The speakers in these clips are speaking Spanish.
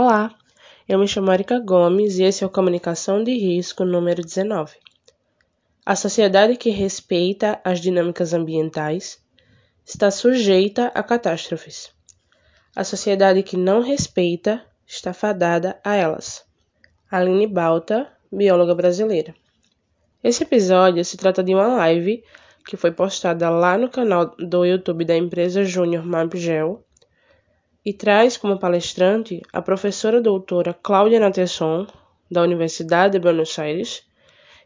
Olá, eu me chamo Erika Gomes e esse é o Comunicação de Risco número 19. A sociedade que respeita as dinâmicas ambientais está sujeita a catástrofes. A sociedade que não respeita está fadada a elas. Aline Balta, bióloga brasileira. Esse episódio se trata de uma live que foi postada lá no canal do YouTube da empresa Júnior MapGel e traz como palestrante a professora doutora Cláudia Natesson, da Universidade de Buenos Aires,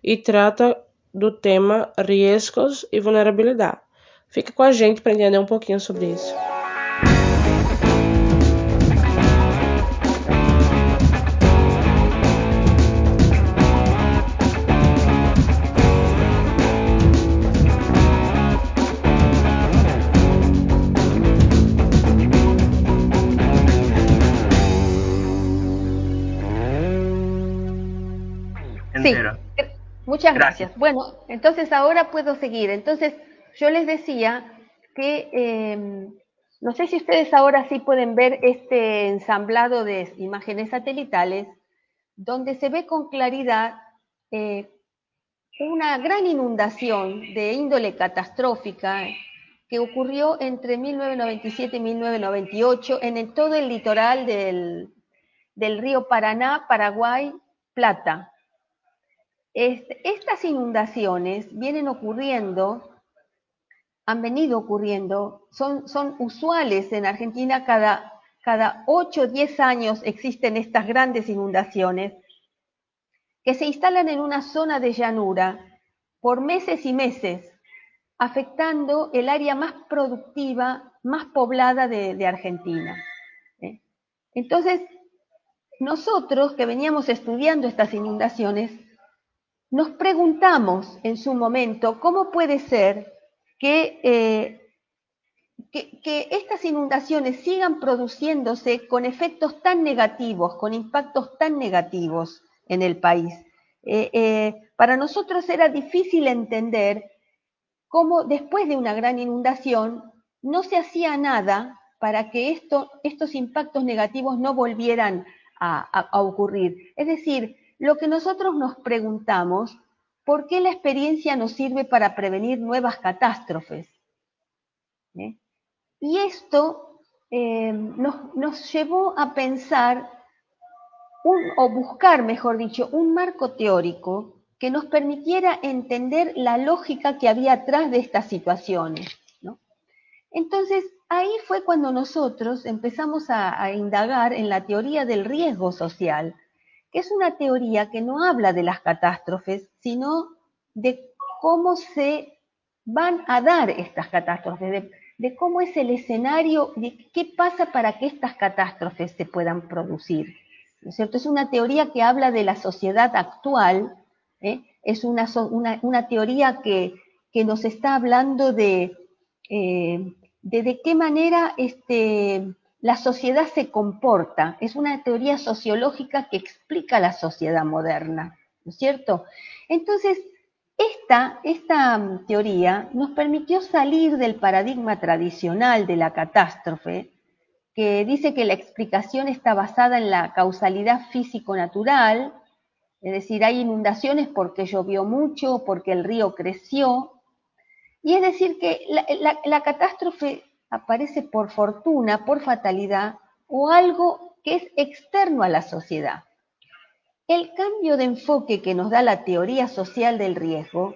e trata do tema riscos e vulnerabilidade. Fica com a gente para entender um pouquinho sobre isso. Sí, muchas gracias. Bueno, entonces ahora puedo seguir. Entonces, yo les decía que eh, no sé si ustedes ahora sí pueden ver este ensamblado de imágenes satelitales, donde se ve con claridad eh, una gran inundación de índole catastrófica que ocurrió entre 1997 y 1998 en todo el litoral del, del río Paraná, Paraguay, Plata. Estas inundaciones vienen ocurriendo, han venido ocurriendo, son, usuales en Argentina cada, cada 8 o 10 años existen estas grandes inundaciones que se instalan en una zona de llanura por meses y meses, afectando el área más productiva, más poblada de, de Argentina. ¿eh? Entonces, nosotros que veníamos estudiando estas inundaciones, nos preguntamos en su momento cómo puede ser que, eh, que, que, estas inundaciones sigan produciéndose con efectos tan negativos, con impactos tan negativos en el país. Eh, eh, para nosotros era difícil entender cómo después de una gran inundación no se hacía nada para que esto, estos impactos negativos no volvieran a ocurrir. Es decir, lo que nosotros nos preguntamos, ¿por qué la experiencia nos sirve para prevenir nuevas catástrofes? ¿Eh? Y esto eh, nos, llevó a pensar, o buscar, mejor dicho, un marco teórico que nos permitiera entender la lógica que había atrás de estas situaciones. Entonces, ahí fue cuando nosotros empezamos a indagar en la teoría del riesgo social, que es una teoría que no habla de las catástrofes, sino de cómo se van a dar estas catástrofes, de, de, cómo es el escenario, de qué pasa para que estas catástrofes se puedan producir. ¿No es cierto? Es una teoría que habla de la sociedad actual, ¿eh? es una, una, una, teoría que, que, nos está hablando de, eh, de, de qué manera este, la sociedad se comporta. Es una teoría sociológica que explica la sociedad moderna, ¿no es cierto? Entonces, esta, esta teoría nos permitió salir del paradigma tradicional de la catástrofe, que dice que la explicación está basada en la causalidad físico-natural, es decir, hay inundaciones porque llovió mucho, porque el río creció, y es decir que la, la catástrofe aparece por fortuna, por fatalidad o algo que es externo a la sociedad. El cambio de enfoque que nos da la teoría social del riesgo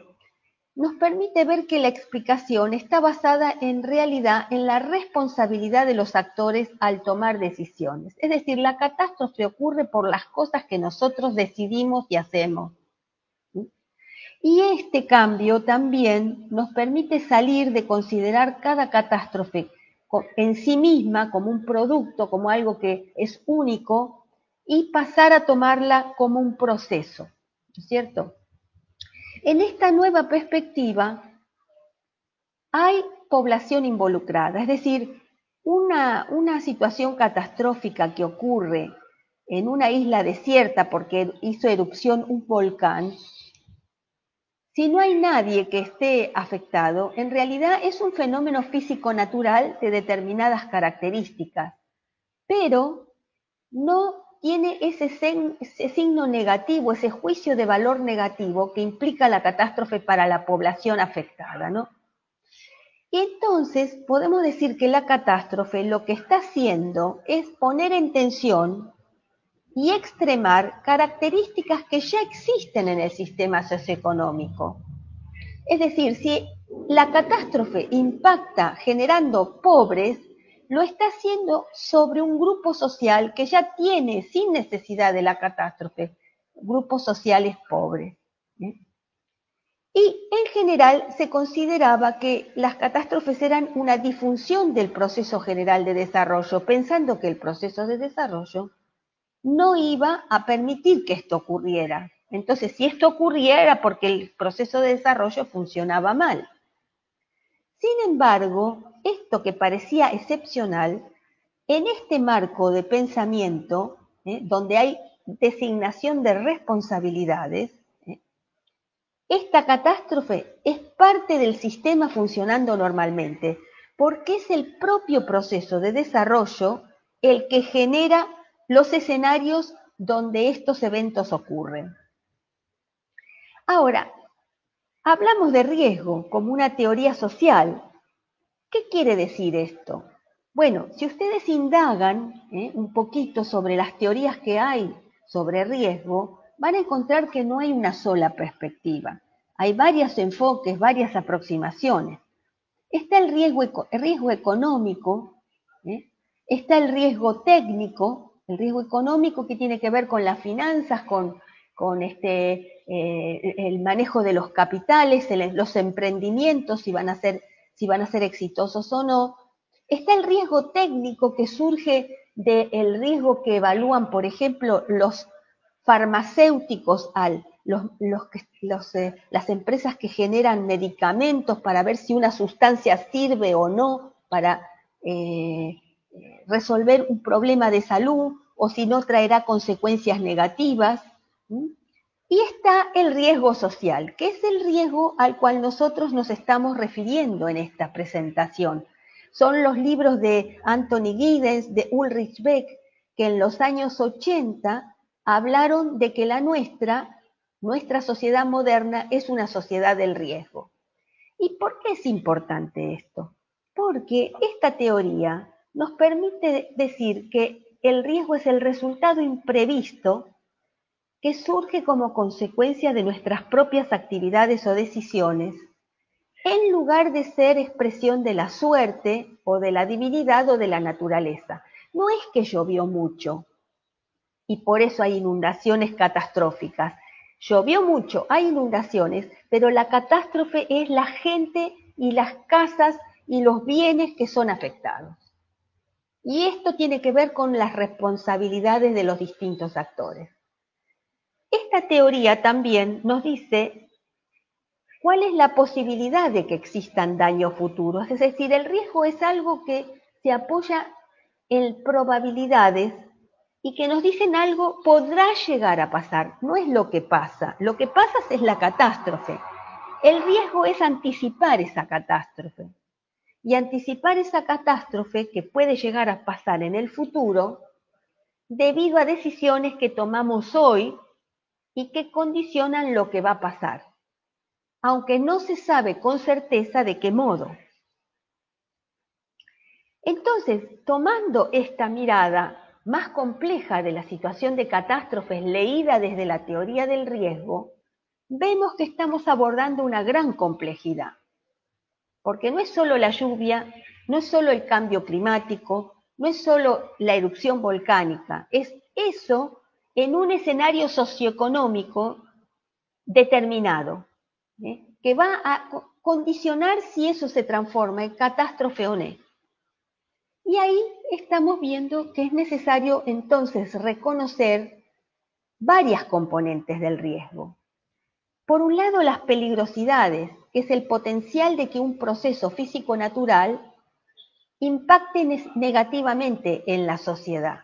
nos permite ver que la explicación está basada en realidad en la responsabilidad de los actores al tomar decisiones. Es decir, la catástrofe ocurre por las cosas que nosotros decidimos y hacemos. Y este cambio también nos permite salir de considerar cada catástrofe en sí misma como un producto, como algo que es único, y pasar a tomarla como un proceso, ¿no es cierto? En esta nueva perspectiva hay población involucrada, es decir, una, una situación catastrófica que ocurre en una isla desierta porque hizo erupción un volcán, si no hay nadie que esté afectado, en realidad es un fenómeno físico natural de determinadas características, pero no tiene ese, signo negativo, ese juicio de valor negativo que implica la catástrofe para la población afectada, ¿no? Entonces podemos decir que la catástrofe lo que está haciendo es poner en tensión y extremar características que ya existen en el sistema socioeconómico. Es decir, si la catástrofe impacta generando pobres, lo está haciendo sobre un grupo social que ya tiene, sin necesidad de la catástrofe, grupos sociales pobres. Y en general se consideraba que las catástrofes eran una disfunción del proceso general de desarrollo, pensando que el proceso de desarrollo no iba a permitir que esto ocurriera. Entonces, si esto ocurriera era porque el proceso de desarrollo funcionaba mal. Sin embargo, esto que parecía excepcional, en este marco de pensamiento, ¿eh? donde hay designación de responsabilidades, esta catástrofe es parte del sistema funcionando normalmente, porque es el propio proceso de desarrollo el que genera los escenarios donde estos eventos ocurren. Ahora, hablamos de riesgo como una teoría social. ¿Qué quiere decir esto? Bueno, si ustedes indagan ¿eh? un poquito sobre las teorías que hay sobre riesgo, van a encontrar que no hay una sola perspectiva. Hay varios enfoques, varias aproximaciones. Está el riesgo, riesgo económico, ¿eh? está el riesgo técnico, el riesgo económico que tiene que ver con las finanzas, con, con este, eh, el manejo de los capitales, los emprendimientos, si van, a ser, si van a ser exitosos o no. Está el riesgo técnico que surge del riesgo que evalúan, por ejemplo, los farmacéuticos al los, eh, las empresas que generan medicamentos para ver si una sustancia sirve o no para eh, resolver un problema de salud o si no traerá consecuencias negativas. Y está el riesgo social, que es el riesgo al cual nosotros nos estamos refiriendo en esta presentación. Son los libros de Anthony Giddens, de Ulrich Beck, que en los años 80 hablaron de que la nuestra, nuestra sociedad moderna, es una sociedad del riesgo. ¿Y por qué es importante esto? Porque esta teoría nos permite decir que el riesgo es el resultado imprevisto que surge como consecuencia de nuestras propias actividades o decisiones, en lugar de ser expresión de la suerte o de la divinidad o de la naturaleza. No es que llovió mucho, y por eso hay inundaciones catastróficas. Llovió mucho, hay inundaciones, pero la catástrofe es la gente y las casas y los bienes que son afectados. Y esto tiene que ver con las responsabilidades de los distintos actores. Esta teoría también nos dice cuál es la posibilidad de que existan daños futuros. Es decir, el riesgo es algo que se apoya en probabilidades y que nos dicen algo podrá llegar a pasar, no es lo que pasa, lo que pasa es la catástrofe. El riesgo es anticipar esa catástrofe. Y anticipar esa catástrofe que puede llegar a pasar en el futuro debido a decisiones que tomamos hoy y que condicionan lo que va a pasar, aunque no se sabe con certeza de qué modo. Entonces, tomando esta mirada más compleja de la situación de catástrofes leída desde la teoría del riesgo, vemos que estamos abordando una gran complejidad. Porque no es solo la lluvia, no es solo el cambio climático, no es solo la erupción volcánica, es eso en un escenario socioeconómico determinado, ¿eh? que va a condicionar si eso se transforma en catástrofe o no. Y ahí estamos viendo que es necesario entonces reconocer varias componentes del riesgo. Por un lado, las peligrosidades, que es el potencial de que un proceso físico-natural impacte negativamente en la sociedad.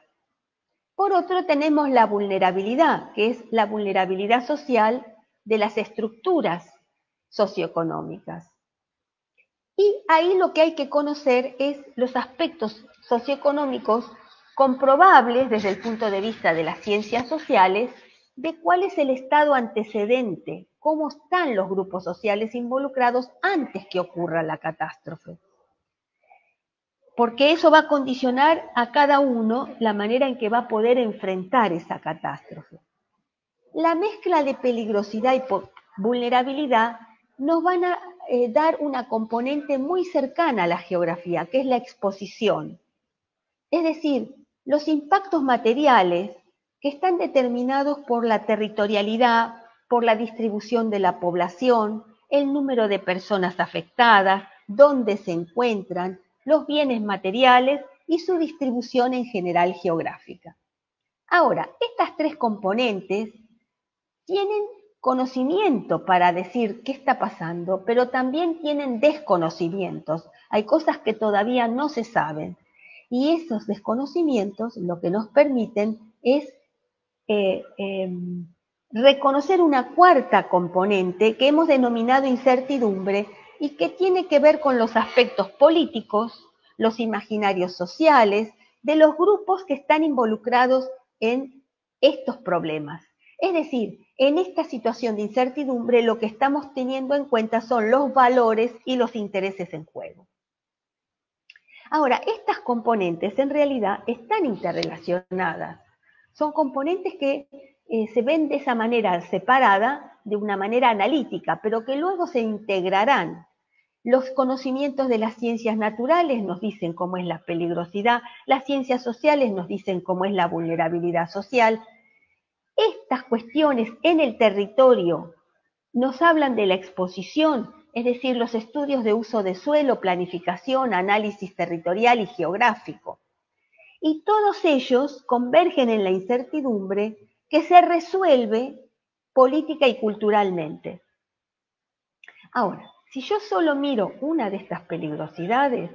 Por otro, tenemos la vulnerabilidad, que es la vulnerabilidad social de las estructuras socioeconómicas. Y ahí lo que hay que conocer es los aspectos socioeconómicos comprobables desde el punto de vista de las ciencias sociales de cuál es el estado antecedente, cómo están los grupos sociales involucrados antes que ocurra la catástrofe. Porque eso va a condicionar a cada uno la manera en que va a poder enfrentar esa catástrofe. La mezcla de peligrosidad y vulnerabilidad nos van a eh, dar una componente muy cercana a la geografía, que es la exposición. Es decir, los impactos materiales que están determinados por la territorialidad, por la distribución de la población, el número de personas afectadas, dónde se encuentran, los bienes materiales y su distribución en general geográfica. Ahora, estas tres componentes tienen conocimiento para decir qué está pasando, pero también tienen desconocimientos. Hay cosas que todavía no se saben. Y esos desconocimientos lo que nos permiten es eh, em, reconocer una cuarta componente que hemos denominado incertidumbre y que tiene que ver con los aspectos políticos, los imaginarios sociales, de los grupos que están involucrados en estos problemas. Es decir, en esta situación de incertidumbre lo que estamos teniendo en cuenta son los valores y los intereses en juego. Ahora, estas componentes en realidad están interrelacionadas. Son componentes que eh, se ven de esa manera separada, de una manera analítica, pero que luego se integrarán. Los conocimientos de las ciencias naturales nos dicen cómo es la peligrosidad, las ciencias sociales nos dicen cómo es la vulnerabilidad social, estas cuestiones en el territorio nos hablan de la exposición, es decir, los estudios de uso de suelo, planificación, análisis territorial y geográfico. Y todos ellos convergen en la incertidumbre que se resuelve política y culturalmente. Ahora, si yo solo miro una de estas peligrosidades,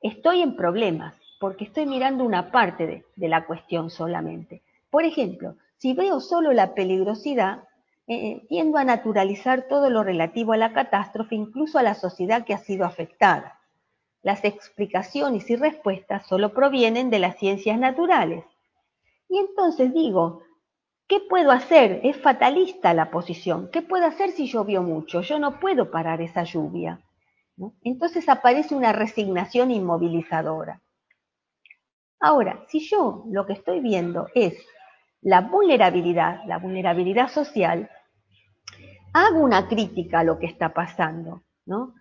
estoy en problemas, porque estoy mirando una parte de, la cuestión solamente. Por ejemplo, si veo solo la peligrosidad, eh, eh, tiendo a naturalizar todo lo relativo a la catástrofe, incluso a la sociedad que ha sido afectada. Las explicaciones y respuestas solo provienen de las ciencias naturales. Y entonces digo, ¿qué puedo hacer? Es fatalista la posición. ¿Qué puedo hacer si llovió mucho? Yo no puedo parar esa lluvia. Entonces aparece una resignación inmovilizadora. Ahora, si yo lo que estoy viendo es la vulnerabilidad, la vulnerabilidad social, hago una crítica a lo que está pasando, ¿no?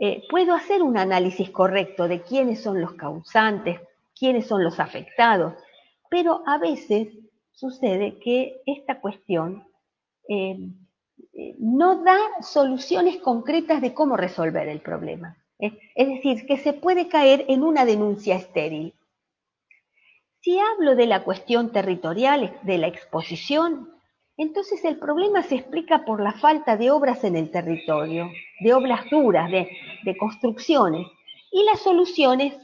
Eh, puedo hacer un análisis correcto de quiénes son los causantes, quiénes son los afectados, pero a veces sucede que esta cuestión eh, eh, no da soluciones concretas de cómo resolver el problema. Es decir, que se puede caer en una denuncia estéril. Si hablo de la cuestión territorial, de la exposición, entonces el problema se explica por la falta de obras en el territorio, de obras duras, de, construcciones. Y las soluciones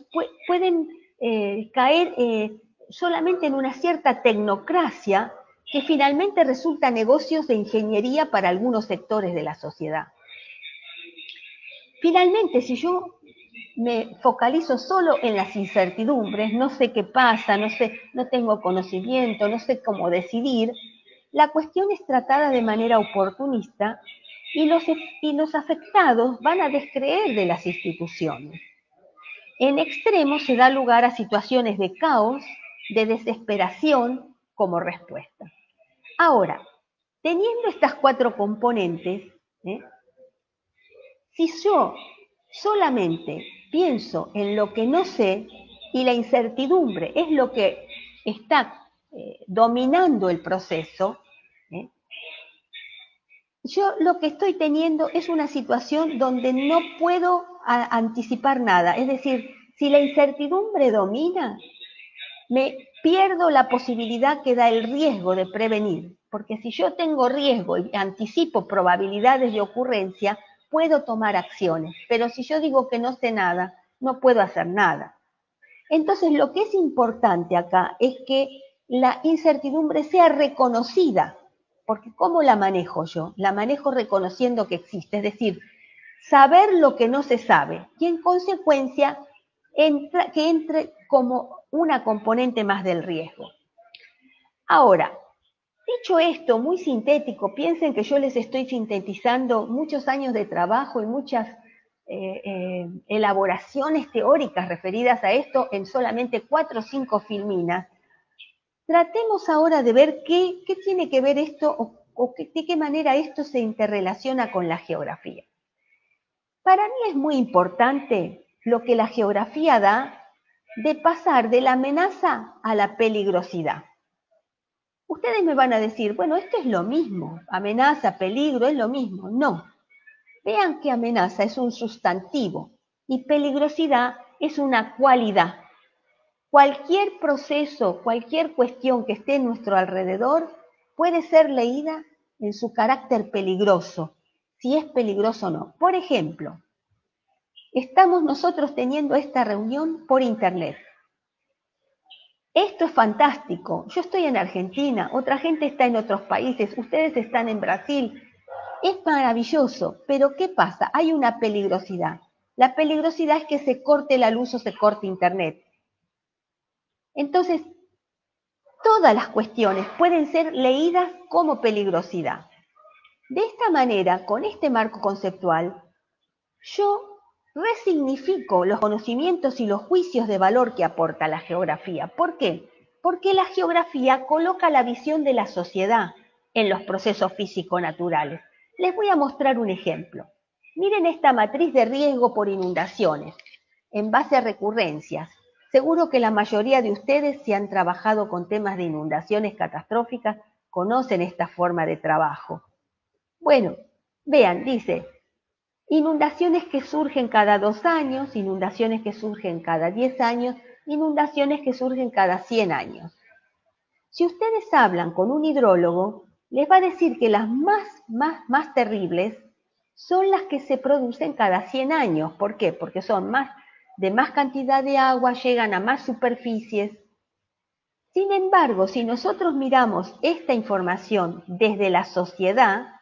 pueden eh, caer eh, solamente en una cierta tecnocracia que finalmente resulta negocios de ingeniería para algunos sectores de la sociedad. Finalmente, si yo me focalizo solo en las incertidumbres, no sé qué pasa, no sé, no tengo conocimiento, no sé cómo decidir, la cuestión es tratada de manera oportunista y los, y los afectados van a descreer de las instituciones. En extremo se da lugar a situaciones de caos, de desesperación como respuesta. Ahora, teniendo estas cuatro componentes, ¿eh? si yo solamente pienso en lo que no sé y la incertidumbre es lo que está eh, dominando el proceso, ¿eh? yo lo que estoy teniendo es una situación donde no puedo anticipar nada. Es decir, si la incertidumbre domina, me pierdo la posibilidad que da el riesgo de prevenir. Porque si yo tengo riesgo y anticipo probabilidades de ocurrencia, puedo tomar acciones, pero si yo digo que no sé nada, no puedo hacer nada. Entonces, lo que es importante acá es que la incertidumbre sea reconocida, porque ¿cómo la manejo yo? La manejo reconociendo que existe, es decir, saber lo que no se sabe y en consecuencia que entre como una componente más del riesgo. Ahora, dicho esto, muy sintético, piensen que yo les estoy sintetizando muchos años de trabajo y muchas eh, eh, elaboraciones teóricas referidas a esto en solamente cuatro o cinco filminas. Tratemos ahora de ver qué, tiene que ver esto o, o de qué manera esto se interrelaciona con la geografía. Para mí es muy importante lo que la geografía da de pasar de la amenaza a la peligrosidad. Ustedes me van a decir, bueno, esto es lo mismo, amenaza, peligro, es lo mismo. No. Vean que amenaza es un sustantivo y peligrosidad es una cualidad. Cualquier proceso, cualquier cuestión que esté en nuestro alrededor puede ser leída en su carácter peligroso, si es peligroso o no. Por ejemplo, estamos nosotros teniendo esta reunión por internet. Esto es fantástico. Yo estoy en Argentina, otra gente está en otros países, ustedes están en Brasil. Es maravilloso, pero ¿qué pasa? Hay una peligrosidad. La peligrosidad es que se corte la luz o se corte internet. Entonces, todas las cuestiones pueden ser leídas como peligrosidad. De esta manera, con este marco conceptual, yo resignifico los conocimientos y los juicios de valor que aporta la geografía. ¿Por qué? Porque la geografía coloca la visión de la sociedad en los procesos físico-naturales. Les voy a mostrar un ejemplo. Miren esta matriz de riesgo por inundaciones, en base a recurrencias. Seguro que la mayoría de ustedes, si han trabajado con temas de inundaciones catastróficas, conocen esta forma de trabajo. Bueno, vean, dice, inundaciones que surgen cada dos años, inundaciones que surgen cada diez años, inundaciones que surgen cada cien años. Si ustedes hablan con un hidrólogo, les va a decir que las más, más, más terribles son las que se producen cada 100 años. ¿Por qué? Porque son más, de más cantidad de agua, llegan a más superficies. Sin embargo, si nosotros miramos esta información desde la sociedad,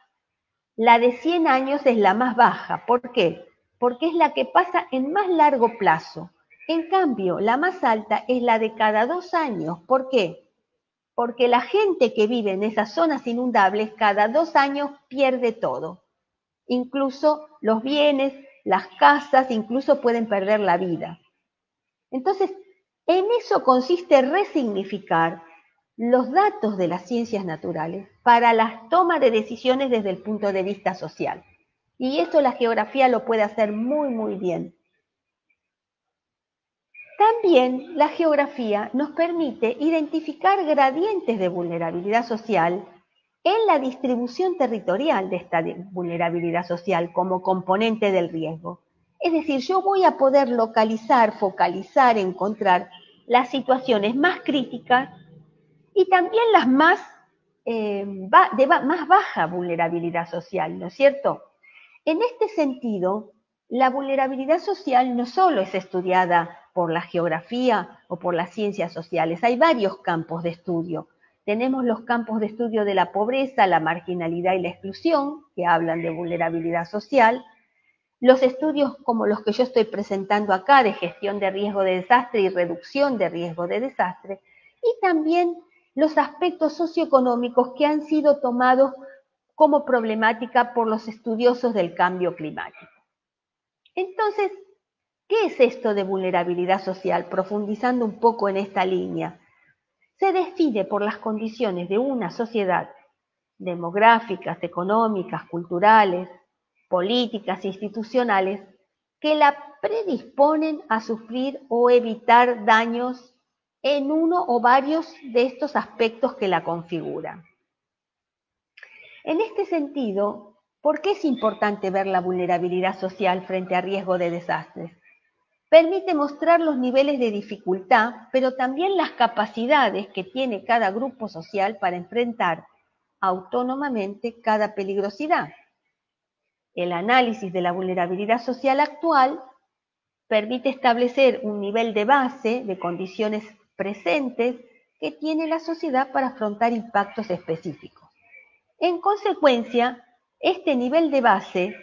la de 100 años es la más baja. ¿Por qué? Porque es la que pasa en más largo plazo. En cambio, la más alta es la de cada dos años. ¿Por qué? Porque la gente que vive en esas zonas inundables cada dos años pierde todo. Incluso los bienes, las casas, incluso pueden perder la vida. Entonces, en eso consiste resignificar los datos de las ciencias naturales para la toma de decisiones desde el punto de vista social. Y esto la geografía lo puede hacer muy, muy bien. También la geografía nos permite identificar gradientes de vulnerabilidad social en la distribución territorial de esta vulnerabilidad social como componente del riesgo. Es decir, yo voy a poder localizar, focalizar, encontrar las situaciones más críticas y también las más, eh, de más baja vulnerabilidad social, ¿no es cierto? En este sentido, la vulnerabilidad social no solo es estudiada por la geografía o por las ciencias sociales, hay varios campos de estudio. Tenemos los campos de estudio de la pobreza, la marginalidad y la exclusión, que hablan de vulnerabilidad social, los estudios como los que yo estoy presentando acá de gestión de riesgo de desastre y reducción de riesgo de desastre, y también los aspectos socioeconómicos que han sido tomados como problemática por los estudiosos del cambio climático. Entonces, ¿qué es esto de vulnerabilidad social? Profundizando un poco en esta línea. Se define por las condiciones de una sociedad demográficas, económicas, culturales, políticas institucionales que la predisponen a sufrir o evitar daños en uno o varios de estos aspectos que la configuran. En este sentido, ¿por qué es importante ver la vulnerabilidad social frente a riesgo de desastres? Permite mostrar los niveles de dificultad, pero también las capacidades que tiene cada grupo social para enfrentar autónomamente cada peligrosidad. El análisis de la vulnerabilidad social actual permite establecer un nivel de base de condiciones presentes que tiene la sociedad para afrontar impactos específicos. En consecuencia, este nivel de base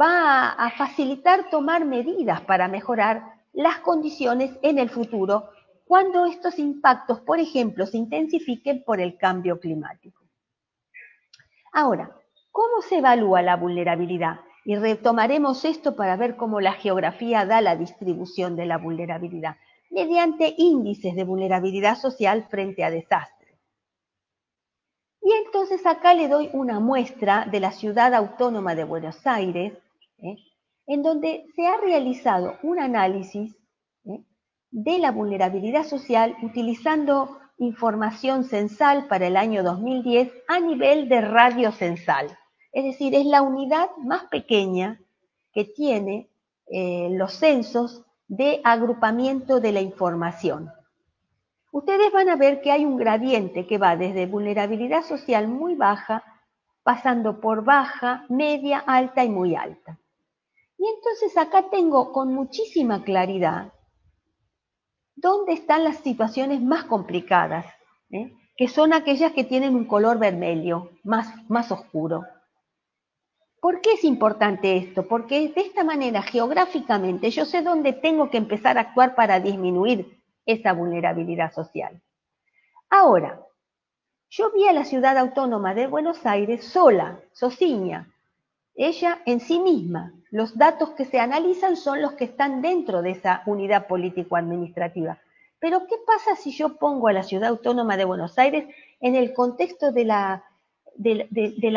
va a facilitar tomar medidas para mejorar las condiciones en el futuro cuando estos impactos, por ejemplo, se intensifiquen por el cambio climático. Ahora, ¿cómo se evalúa la vulnerabilidad? Y retomaremos esto para ver cómo la geografía da la distribución de la vulnerabilidad, mediante índices de vulnerabilidad social frente a desastres. Y entonces acá le doy una muestra de la ciudad autónoma de Buenos Aires, ¿eh? en donde se ha realizado un análisis ¿eh? de la vulnerabilidad social utilizando información censal para el año 2010 a nivel de radio censal. Es decir, es la unidad más pequeña que tiene eh, los censos de agrupamiento de la información. Ustedes van a ver que hay un gradiente que va desde vulnerabilidad social muy baja, pasando por baja, media, alta y muy alta. Y entonces acá tengo con muchísima claridad dónde están las situaciones más complicadas, ¿eh? que son aquellas que tienen un color vermelho, más, más oscuro. ¿Por qué es importante esto? Porque de esta manera, geográficamente, yo sé dónde tengo que empezar a actuar para disminuir esa vulnerabilidad social. Ahora, yo vi a la ciudad autónoma de Buenos Aires sola, sociña, ella en sí misma. Los datos que se analizan son los que están dentro de esa unidad político-administrativa. Pero ¿qué pasa si yo pongo a la ciudad autónoma de Buenos Aires en el contexto del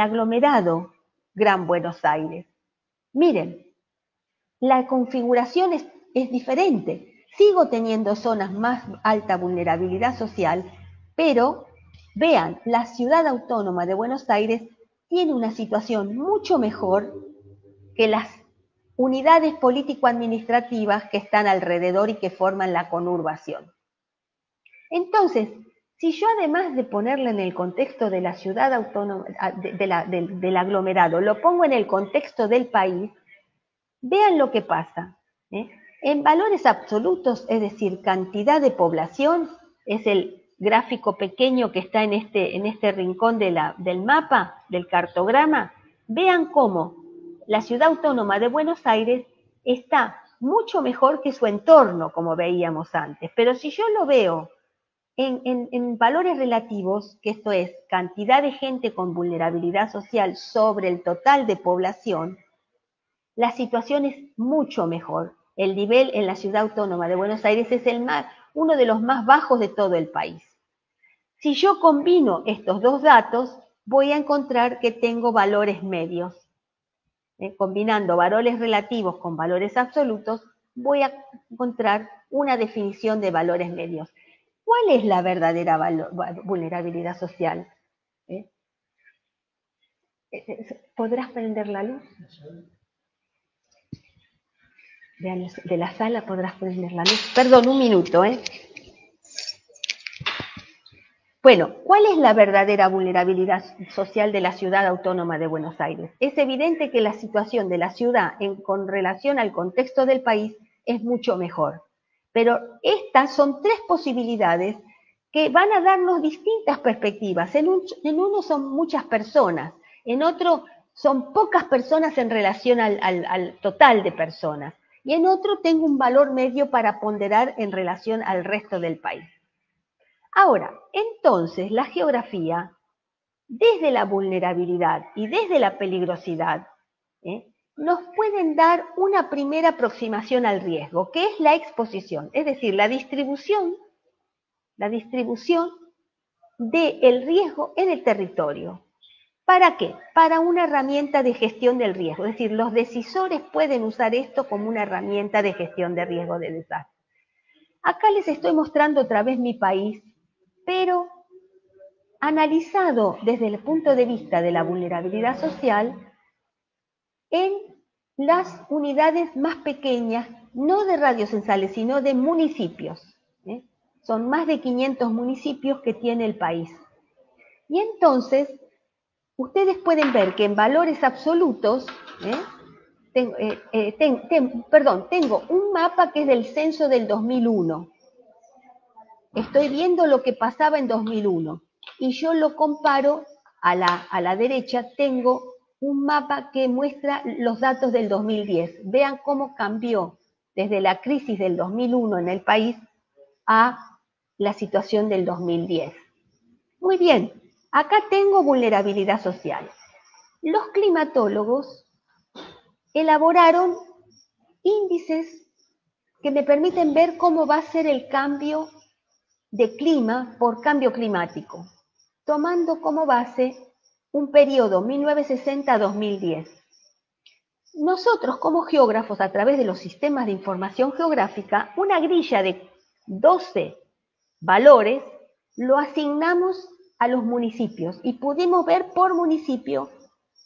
aglomerado Gran Buenos Aires. Miren, la configuración es, diferente. Sigo teniendo zonas más alta vulnerabilidad social, pero vean, la ciudad autónoma de Buenos Aires tiene una situación mucho mejor que las unidades político-administrativas que están alrededor y que forman la conurbación. Entonces, si yo además de ponerle en el contexto de la ciudad autónoma, ah, del aglomerado, lo pongo en el contexto del país, vean lo que pasa. ¿eh? En valores absolutos, es decir, cantidad de población, es el gráfico pequeño que está en este, en este rincón del mapa, del cartograma, vean cómo la ciudad autónoma de Buenos Aires está mucho mejor que su entorno, como veíamos antes. Pero si yo lo veo en, valores relativos, que esto es cantidad de gente con vulnerabilidad social sobre el total de población, la situación es mucho mejor. El nivel en la ciudad autónoma de Buenos Aires es el uno de los más bajos de todo el país. Si yo combino estos dos datos, voy a encontrar que tengo valores medios. Eh, combinando valores relativos con valores absolutos, voy a encontrar una definición de valores medios. ¿Cuál es la verdadera vulnerabilidad social? ¿Eh? Eh, eh, ¿Podrás prender la luz? De la sala podrás prender la luz. Perdón, un minuto, ¿eh? Bueno, ¿cuál es la verdadera vulnerabilidad social de la ciudad autónoma de Buenos Aires? Es evidente que la situación de la ciudad en, con relación al contexto del país es mucho mejor. Pero estas son tres posibilidades que van a darnos distintas perspectivas. En, uno son muchas personas, en otro son pocas personas en relación al, al total de personas y en otro tengo un valor medio para ponderar en relación al resto del país. Ahora, entonces la geografía, desde la vulnerabilidad y desde la peligrosidad, ¿eh? Nos pueden dar una primera aproximación al riesgo, que es la exposición, es decir, la distribución, la distribución del riesgo en el territorio. ¿Para qué? Para una herramienta de gestión del riesgo, es decir, los decisores pueden usar esto como una herramienta de gestión de riesgo de desastre. Acá les estoy mostrando otra vez mi país, pero analizado desde el punto de vista de la vulnerabilidad social, en las unidades más pequeñas, no de radiocensales, sino de municipios. ¿eh? Son más de 500 municipios que tiene el país. Y entonces, ustedes pueden ver que en valores absolutos, ¿eh? Eh, perdón, tengo un mapa que es del censo del 2001. Estoy viendo lo que pasaba en 2001 y yo lo comparo a la, a la derecha, tengo un mapa que muestra los datos del 2010. Vean cómo cambió desde la crisis del 2001 en el país a la situación del 2010. Muy bien, acá tengo vulnerabilidad social. Los climatólogos elaboraron índices que me permiten ver cómo va a ser el cambio de clima por cambio climático, tomando como base un periodo 1960-2010. Nosotros como geógrafos, a través de los sistemas de información geográfica, una grilla de 12 valores lo asignamos a los municipios y pudimos ver por municipio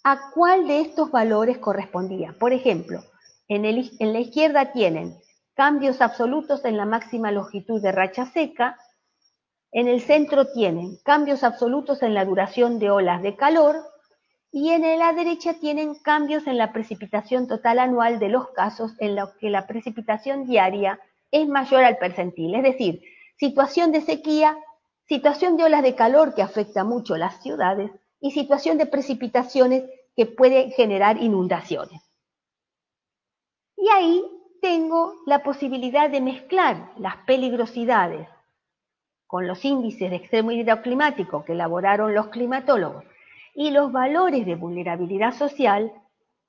a cuál de estos valores correspondía. Por ejemplo, en, en la izquierda tienen cambios absolutos en la máxima longitud de racha seca, en el centro tienen cambios absolutos en la duración de olas de calor y en la derecha tienen cambios en la precipitación total anual de los casos en los que la precipitación diaria es mayor al percentil, es decir, situación de sequía, situación de olas de calor que afecta mucho las ciudades y situación de precipitaciones que puede generar inundaciones. Y ahí tengo la posibilidad de mezclar las peligrosidades con los índices de extremoidad climático que elaboraron los climatólogos y los valores de vulnerabilidad social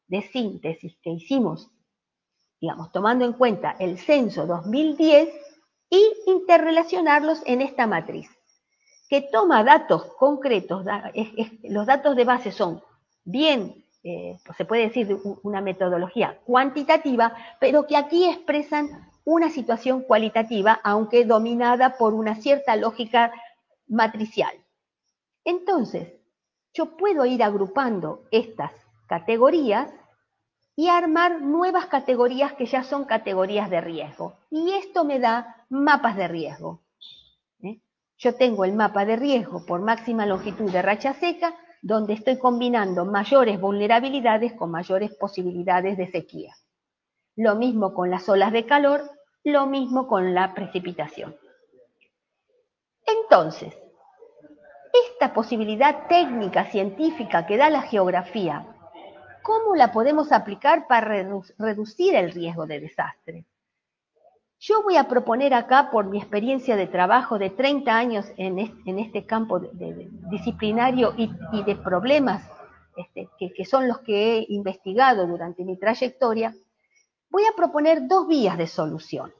de síntesis que hicimos, digamos, tomando en cuenta el censo 2010 y interrelacionarlos en esta matriz, que toma datos concretos, los datos de base son bien, eh, se puede decir una metodología cuantitativa, pero que aquí expresan una situación cualitativa, aunque dominada por una cierta lógica matricial. Entonces, yo puedo ir agrupando estas categorías y armar nuevas categorías que ya son categorías de riesgo. Y esto me da mapas de riesgo. ¿eh? Yo tengo el mapa de riesgo por máxima longitud de racha seca, donde estoy combinando mayores vulnerabilidades con mayores posibilidades de sequía. Lo mismo con las olas de calor, lo mismo con la precipitación. Entonces, esta posibilidad técnica, científica que da la geografía, ¿cómo la podemos aplicar para reducir el riesgo de desastre? Yo voy a proponer acá, por mi experiencia de trabajo de 30 años en este, campo disciplinario y, de problemas este, que son los que he investigado durante mi trayectoria, voy a proponer dos vías de solución.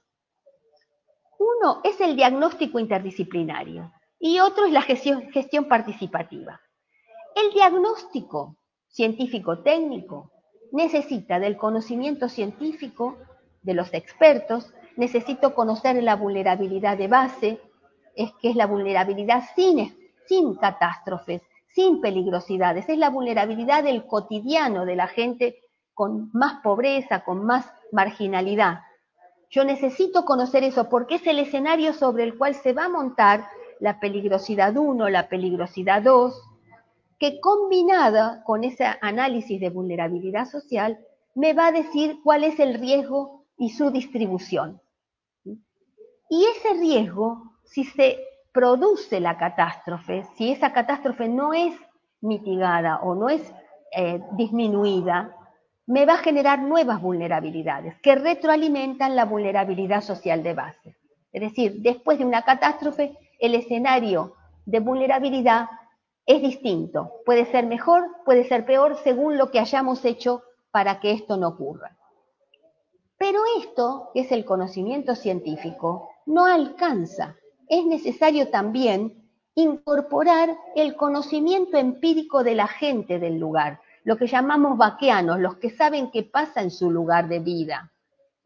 Uno es el diagnóstico interdisciplinario y otro es la gestión, participativa. El diagnóstico científico-técnico necesita del conocimiento científico de los expertos, necesito conocer la vulnerabilidad de base, es que es la vulnerabilidad sin, sin catástrofes, sin peligrosidades, es la vulnerabilidad del cotidiano de la gente con más pobreza, con más marginalidad. Yo necesito conocer eso porque es el escenario sobre el cual se va a montar la peligrosidad 1, la peligrosidad 2, que combinada con ese análisis de vulnerabilidad social, me va a decir cuál es el riesgo y su distribución. Y ese riesgo, si se produce la catástrofe, si esa catástrofe no es mitigada o no es eh, disminuida, me va a generar nuevas vulnerabilidades que retroalimentan la vulnerabilidad social de base. Es decir, después de una catástrofe, el escenario de vulnerabilidad es distinto. Puede ser mejor, puede ser peor, según lo que hayamos hecho para que esto no ocurra. Pero esto, que es el conocimiento científico, no alcanza. Es necesario también incorporar el conocimiento empírico de la gente del lugar, lo que llamamos vaqueanos, los que saben qué pasa en su lugar de vida,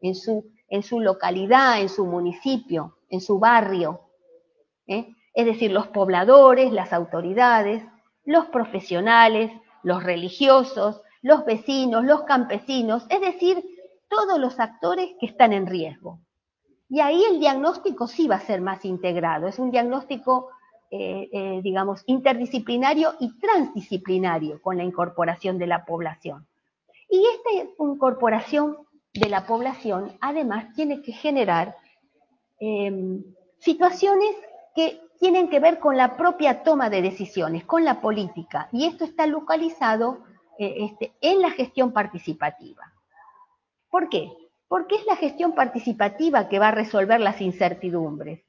en su, en su localidad, en su municipio, en su barrio. ¿eh? es decir, los pobladores, las autoridades, los profesionales, los religiosos, los vecinos, los campesinos, es decir, todos los actores que están en riesgo. Y ahí el diagnóstico sí va a ser más integrado, es un diagnóstico, eh, eh, digamos, interdisciplinario y transdisciplinario con la incorporación de la población. Y esta incorporación de la población, además, tiene que generar situaciones que tienen que ver con la propia toma de decisiones, con la política, y esto está localizado eh, este, en la gestión participativa. ¿Por qué? Porque es la gestión participativa que va a resolver las incertidumbres.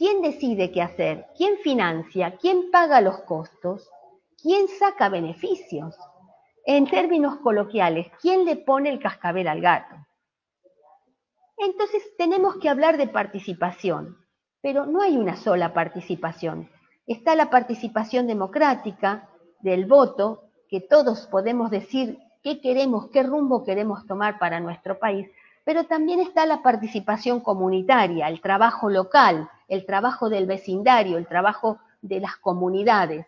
¿Quién decide qué hacer? ¿Quién financia? ¿Quién paga los costos? ¿Quién saca beneficios? En términos coloquiales, ¿quién le pone el cascabel al gato? Entonces tenemos que hablar de participación, pero no hay una sola participación. Está la participación democrática del voto, que todos podemos decir qué queremos, qué rumbo queremos tomar para nuestro país, pero también está la participación comunitaria, el trabajo local, el trabajo del vecindario, el trabajo de las comunidades.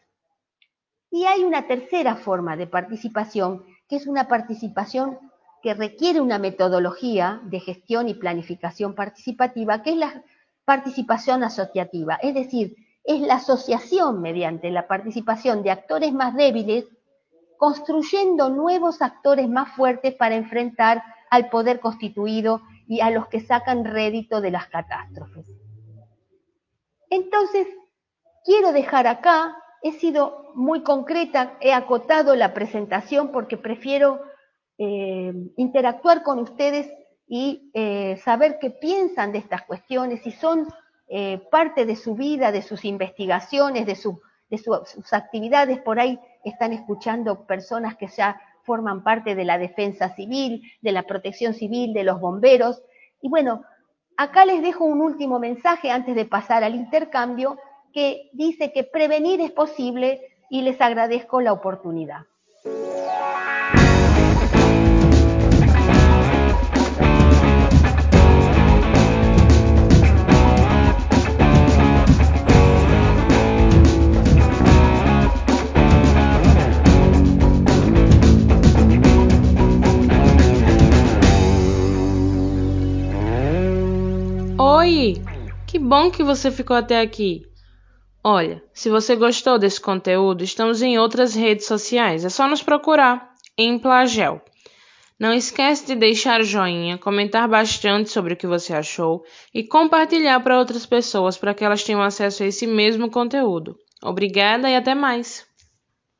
Y hay una tercera forma de participación, que es una participación que requiere una metodología de gestión y planificación participativa, que es la participación asociativa, es decir, es la asociación mediante la participación de actores más débiles, construyendo nuevos actores más fuertes para enfrentar al poder constituido y a los que sacan rédito de las catástrofes. Entonces, quiero dejar acá, he sido muy concreta, he acotado la presentación porque prefiero eh, interactuar con ustedes y eh, saber qué piensan de estas cuestiones, si son eh, parte de su vida, de sus investigaciones, de, de sus actividades. Por ahí están escuchando personas que ya forman parte de la defensa civil, de la protección civil, de los bomberos. Y bueno, acá les dejo un último mensaje antes de pasar al intercambio que dice que prevenir es posible y les agradezco la oportunidad. Que bom que você ficou até aqui. Olha, se você gostou desse conteúdo, estamos em outras redes sociais. É só nos procurar em Plagel. Não esquece de deixar joinha, comentar bastante sobre o que você achou e compartilhar para outras pessoas para que elas tenham acesso a esse mesmo conteúdo. Obrigada e até mais!